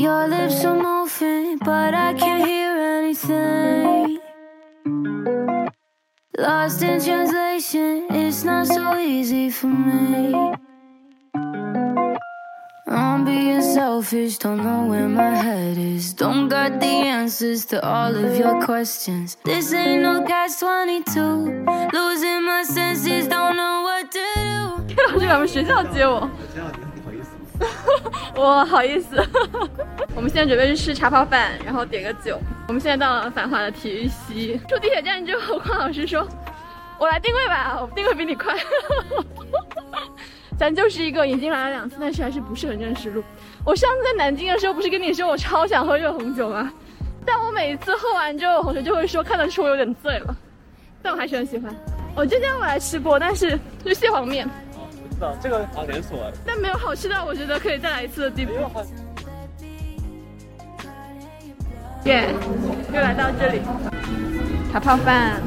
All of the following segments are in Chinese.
Your lips are moving, but I can't hear anything. Lost in translation, it's not so easy for me. I'm being selfish, don't know where my head is. Don't got the answers to all of your questions. This ain't no catch 22. Losing my senses, don't know what to do. 老师来我们学校接我， 这样你你好意思？我好意思。我们现在准备去吃茶泡饭，然后点个酒。我们现在到了繁华的体育西，出地铁站之后，匡老师说：“我来定位吧，我定位比你快。”咱就是一个已经来了两次，但是还是不是很认识路。我上次在南京的时候，不是跟你说我超想喝热红酒吗？但我每一次喝完之后，同学就会说看得出我有点醉了，但我还是很喜欢。我今天我来吃过，但是是蟹黄面，道这个啊连锁，但没有好吃到我觉得可以再来一次的地步。耶、又来到这里，茶泡饭，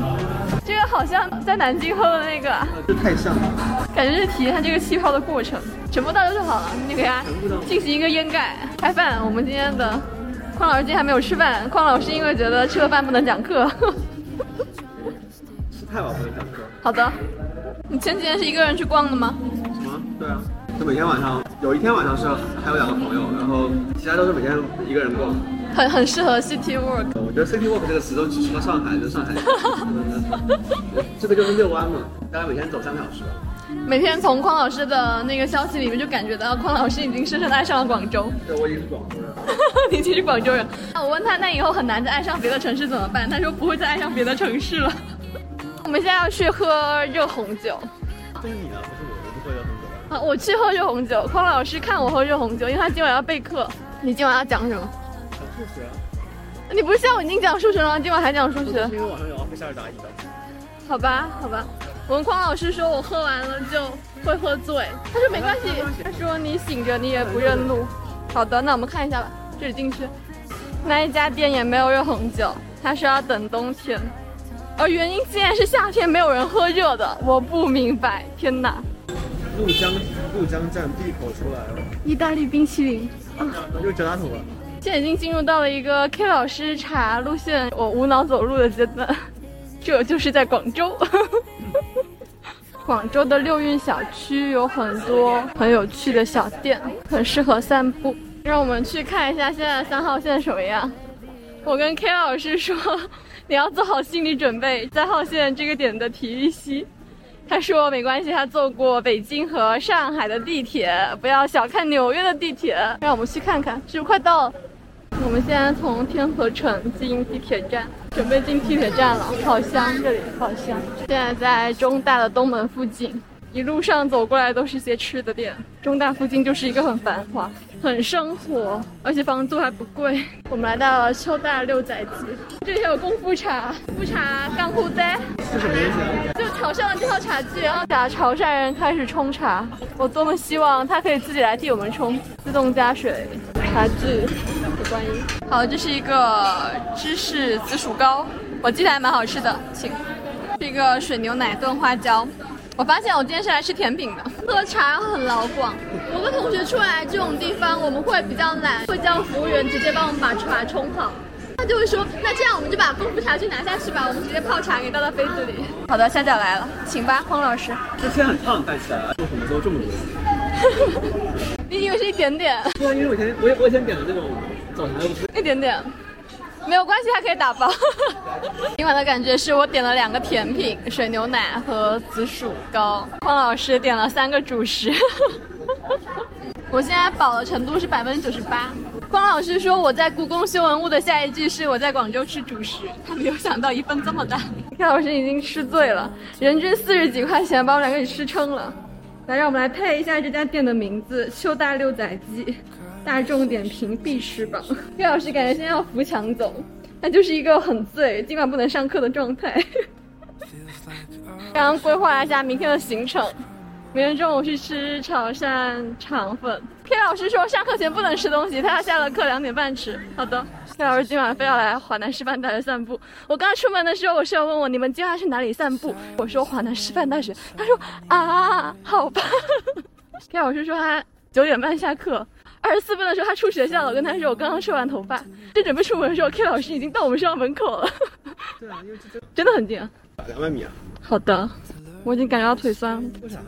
这个好像在南京喝的那个啊，这太像了。感觉是体验它这个气泡的过程，全部倒掉就好了，你给它进行一个掩盖。开饭，我们今天的匡老师今天还没有吃饭，匡老师因为觉得吃了饭不能讲课。吃太晚不能讲课。好的，你前几天是一个人去逛的吗？对啊，就每天晚上有一天晚上是还有两个朋友，然后其他都是每天一个人逛。很很适合 city walk。我觉得 City Walk 这个词都只适合上海，就上海。这个就是遛弯嘛，大概每天走三个小时。每天从匡老师的那个消息里面就感觉到匡老师已经深深地爱上了广州。对，我已经是广州人。你已经是广州人。那我问他，那以后很难再爱上别的城市怎么办？他说不会再爱上别的城市了。我们现在要去喝热红酒。啊，我去喝热红酒。匡老师看我喝热红酒，因为他今晚要备课。你今晚要讲什么？讲数学啊，你不是下午已经讲数学了吗？今晚还讲数学是？因为晚上有奥菲夏尔答疑的。好吧，好吧。我们匡老师说，我喝完了就会喝醉。他说没关系，他说你醒着你也不认路。好的，那我们看一下吧。这里进去，那一家店也没有热红酒，他说要等冬天，而原因竟然是夏天没有人喝热的，我不明白。天哪！怒江怒江站闭口出来了，意大利冰淇淋。又是 gelato 了。现在已经进入到了一个 K 老师查路线，我无脑走路的阶段。这就是在广州。广州的六运小区有很多很有趣的小店，很适合散步。让我们去看一下现在三号线什么样。我跟 K 老师说，你要做好心理准备，三号线这个点的体育西。他说没关系，他坐过北京和上海的地铁，不要小看纽约的地铁。让我们去看看，是不是快到了？我们现在从天河城进地铁站，准备进地铁站了。好香，这里好香。现在在中大的东门附近，一路上走过来都是些吃的店。中大附近就是一个很繁华、很生活，而且房租还不贵。我们来到了秋大六仔记，这里还有功夫茶，功夫茶干户仔。是什么东西啊？就潮汕的这套茶具，然后打潮汕人开始冲茶。我多么希望他可以自己来替我们冲，自动加水，茶具的观音。好，这是一个芝士紫薯糕，我记得还蛮好吃的，请。是一个水牛奶炖花椒。我发现我今天是来吃甜品的，喝茶很老广。我跟同学出来这种地方，我们会比较懒，会叫服务员直接帮我们把茶冲好。他就会说，那这样我们就把功夫茶具拿下去吧，我们直接泡茶给倒到杯子里。好的，下脚来了，请吧，黄老师。这天很烫，看起来为什么都这么多？你以为是一点点？对啊，因为我以前我我以前点的那种早茶都不是。一点点，没有关系，它可以打包。今晚的感觉是我点了两个甜品，水牛奶和紫薯糕，匡老师点了三个主食。我现在饱的程度是百分之九十八。匡老师说我在故宫修文物的下一句是我在广州吃主食，他没有想到一份这么大。K 老师已经吃醉了，人均四十几块钱把我们两个给吃撑了。来，让我们来配一下这家店的名字：秋大六仔鸡。大众点评必吃榜。岳老师感觉现在要扶墙走，他就是一个很醉，今晚不能上课的状态。刚刚规划一下明天的行程，明天中午去吃潮汕肠粉。K 老师说上课前不能吃东西，他要下了课两点半吃。好的，K 老师今晚非要来华南师范大学散步。我刚出门的时候，我室友问我你们今晚去哪里散步？我说华南师范大学。他说啊，好吧。K 老师说他九点半下课。二十四分的时候他出学校了，我跟他说我刚刚梳完头发，正准备出门的时候，K 老师已经到我们学校门口了。对啊，因为这真的很近啊。两百米啊。好的，我已经感觉到腿酸了。为啥？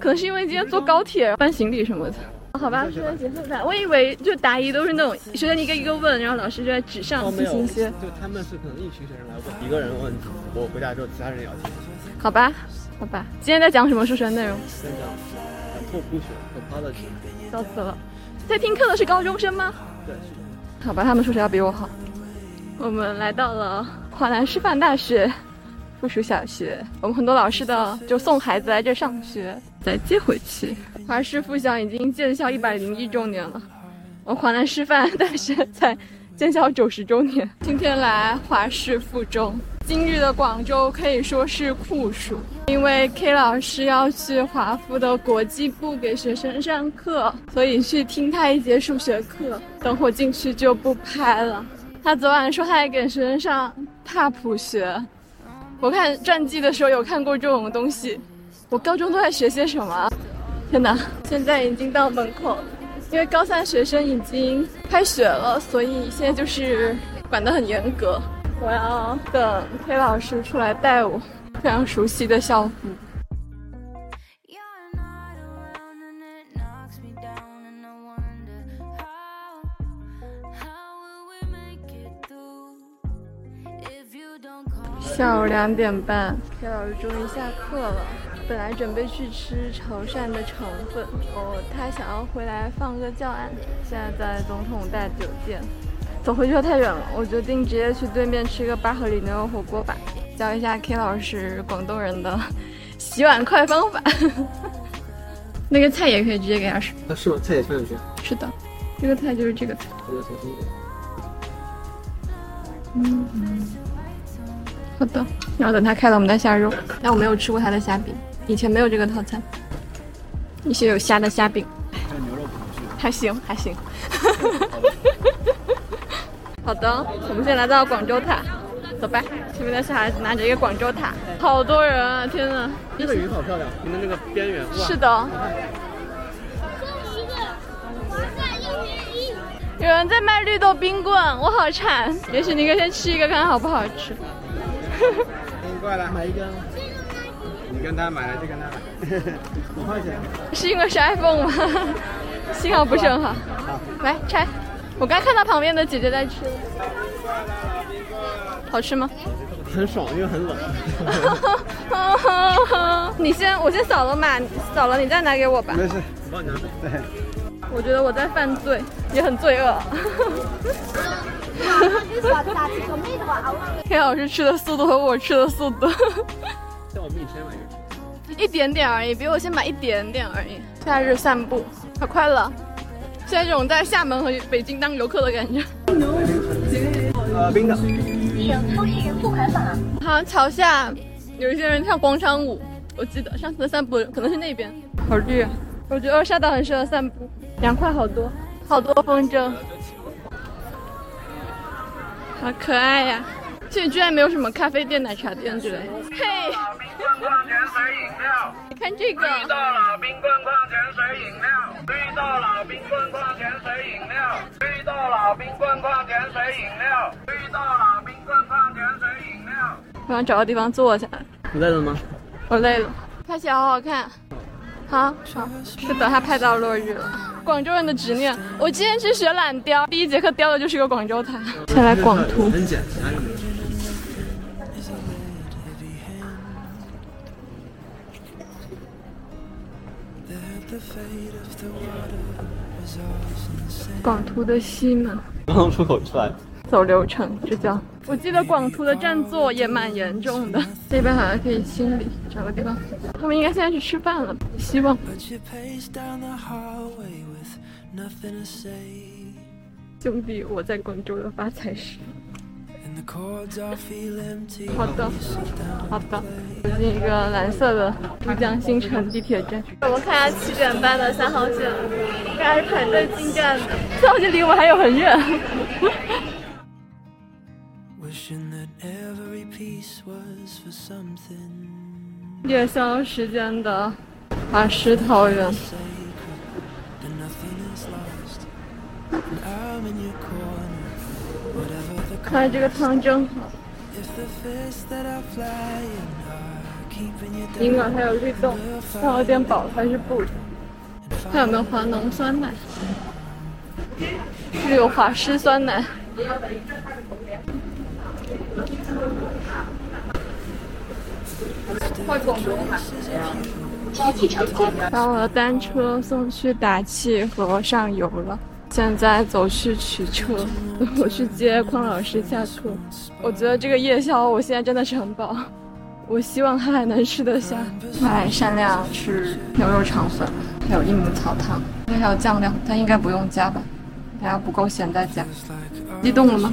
可能是因为今天坐高铁搬行李什么的。好吧，学生结束吧。我以为就答疑都是那种学生一个一个问，然后老师就在纸上进行一些。就他们是可能一群学生来问，一个人问题，我回答之后其他人也要听。好吧，好吧。今天在讲什么数学内容？在讲拓扑学 topology。笑死了。在听课的是高中生吗？对。好吧，他们数学要比我好。我们来到了华南师范大学附属小学，我们很多老师的就送孩子来这上学，再接回去。华师附小已经建校一百零一周年了，我华南师范大学才建校九十周年。今天来华师附中，今日的广州可以说是酷暑，因为 K 老师要去华附的国际部给学生上课，所以去听他一节数学课。等会进去就不拍了。他昨晚说他要给学生上踏普学，我看传记的时候有看过这种东西。我高中都在学些什么？天哪！现在已经到门口，因为高三学生已经开学了，所以现在就是管得很严格。我要等 K 老师出来带我，非常熟悉的校服。下午两点半，K 老师终于下课了。本来准备去吃潮汕的肠粉，哦，他想要回来放个教案。现在在总统大酒店，走回去又太远了，我决定直接去对面吃个八合里牛肉火锅吧。教一下 K 老师广东人的 洗碗快方法。那个菜也可以直接给他吃。啊，是吗？菜也放进去？是的，这个菜就是这个菜。嗯嗯，好的。然后等他开了，我们再下肉。但我没有吃过他的虾饼。以前没有这个套餐，一些有虾的虾饼，还行还行。好的，我们现在来到广州塔，走吧。前面的小孩子拿着一个广州塔，好多人啊！天哪，这个云好漂亮，你们那个边缘。是的。有人在卖绿豆冰棍，我好馋。也许你可以先吃一个，看看好不好吃。你过来买一根。你跟他买了就跟他买，五块钱。是因为是 iPhone 吗？信号不是很好。好，来拆。我刚看到旁边的姐姐在吃。好吃吗？很爽，因为很冷。你先，我先扫了码，扫了你再拿给我吧。没事，我帮你拿。对。我觉得我在犯罪，也很罪恶。天老师吃的速度和我吃的速度。叫我比你先买一个，一点点而已，比我先买一点点而已。夏日散步，好快乐！现在这种在厦门和北京当游客的感觉。呃，冰的。省出行付款法。好像桥下有一些人跳广场舞，我记得上次的散步可能是那边。好绿，我觉得二沙岛很适合散步，凉快好多，好多风筝，好可爱呀！这里居然没有什么咖啡店、奶茶店之类的。嘿，矿泉水饮料，你看这个。绿豆老冰棍矿泉水饮料，绿豆老冰棍矿泉水饮料，绿豆老冰棍矿泉水饮料，绿豆老冰棍矿泉水饮料。我想找个地方坐下。你累了吗？我累了。拍起来好好看。好，爽。是的，他拍到落日了。广州人的执念。我今天去学懒雕，第一节课雕的就是个广州塔。先来广图。很简单。广图的西门，刚刚出口出来，走流程，这叫。我记得广图的占座也蛮严重的，这边好像可以清理，找个地方。他们应该现在去吃饭了，希望。兄弟，我在广州的发财史。好的，好的。走进一个蓝色的珠江新城地铁站，我们看一下七点半的三号线，应该是排队进站的。三号线离我们还有很远。夜宵时间的华师桃园。看这个汤真好，尽管还有绿豆，但有点饱，还是不。看有没有华农酸奶，是有华师酸奶。把我的单车送去打气和上油了，现在走去取车，我去接匡老师下课。我觉得这个夜宵我现在真的是很饱，我希望他还能吃得下。买善良吃牛肉肠粉，还有益母草汤，还有酱料，但应该不用加吧？大家不够咸再加。激动了吗？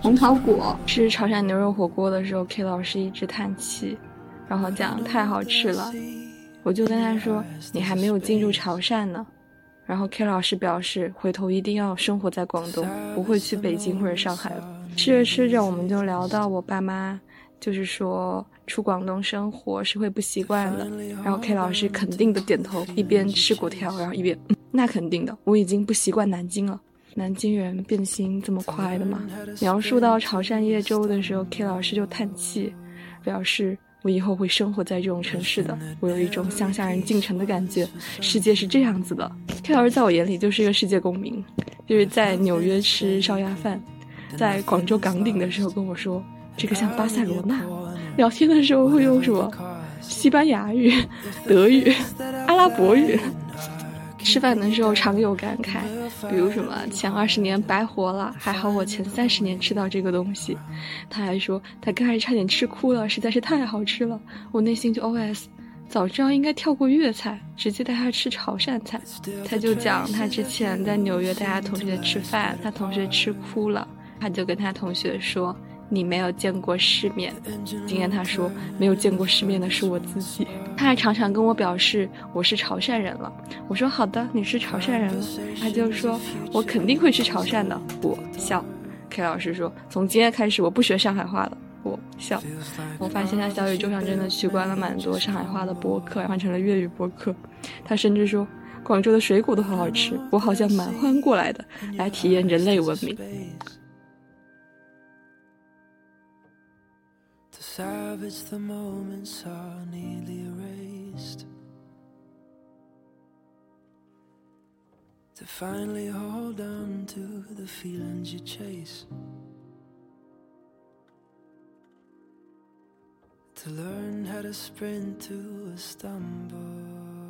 红桃果吃潮汕牛肉火锅的时候，K 老师一直叹气，然后讲太好吃了。我就跟他说：“你还没有进入潮汕呢。”然后 K 老师表示回头一定要生活在广东，不会去北京或者上海了。吃着吃着，我们就聊到我爸妈，就是说出广东生活是会不习惯的。然后 K 老师肯定的点头，一边吃果条，然后一边那肯定的，我已经不习惯南京了。南京人变心这么快的吗？描述到潮汕叶粥的时候，K 老师就叹气，表示。我以后会生活在这种城市的，我有一种乡下人进城的感觉。世界是这样子的，K 老师在我眼里就是一个世界公民，就是在纽约吃烧鸭饭，在广州岗顶的时候跟我说这个像巴塞罗那，聊天的时候会用什么西班牙语、德语、阿拉伯语。吃饭的时候常有感慨，比如什么前二十年白活了，还好我前三十年吃到这个东西。他还说他刚才差点吃哭了，实在是太好吃了。我内心就 OS：早知道应该跳过粤菜，直接带他吃潮汕菜。他就讲他之前在纽约带他同学吃饭，他同学吃哭了，他就跟他同学说。你没有见过世面，今天他说没有见过世面的是我自己。他还常常跟我表示我是潮汕人了。我说好的，你是潮汕人了。他就说我肯定会去潮汕的。我笑。K 老师说从今天开始我不学上海话了。我笑。我发现他小宇宙上真的取关了蛮多上海话的播客，换成了粤语播客。他甚至说广州的水果都好好吃，我好像蛮欢过来的，来体验人类文明。Savage the moments are nearly erased. To finally hold on to the feelings you chase. To learn how to sprint to a stumble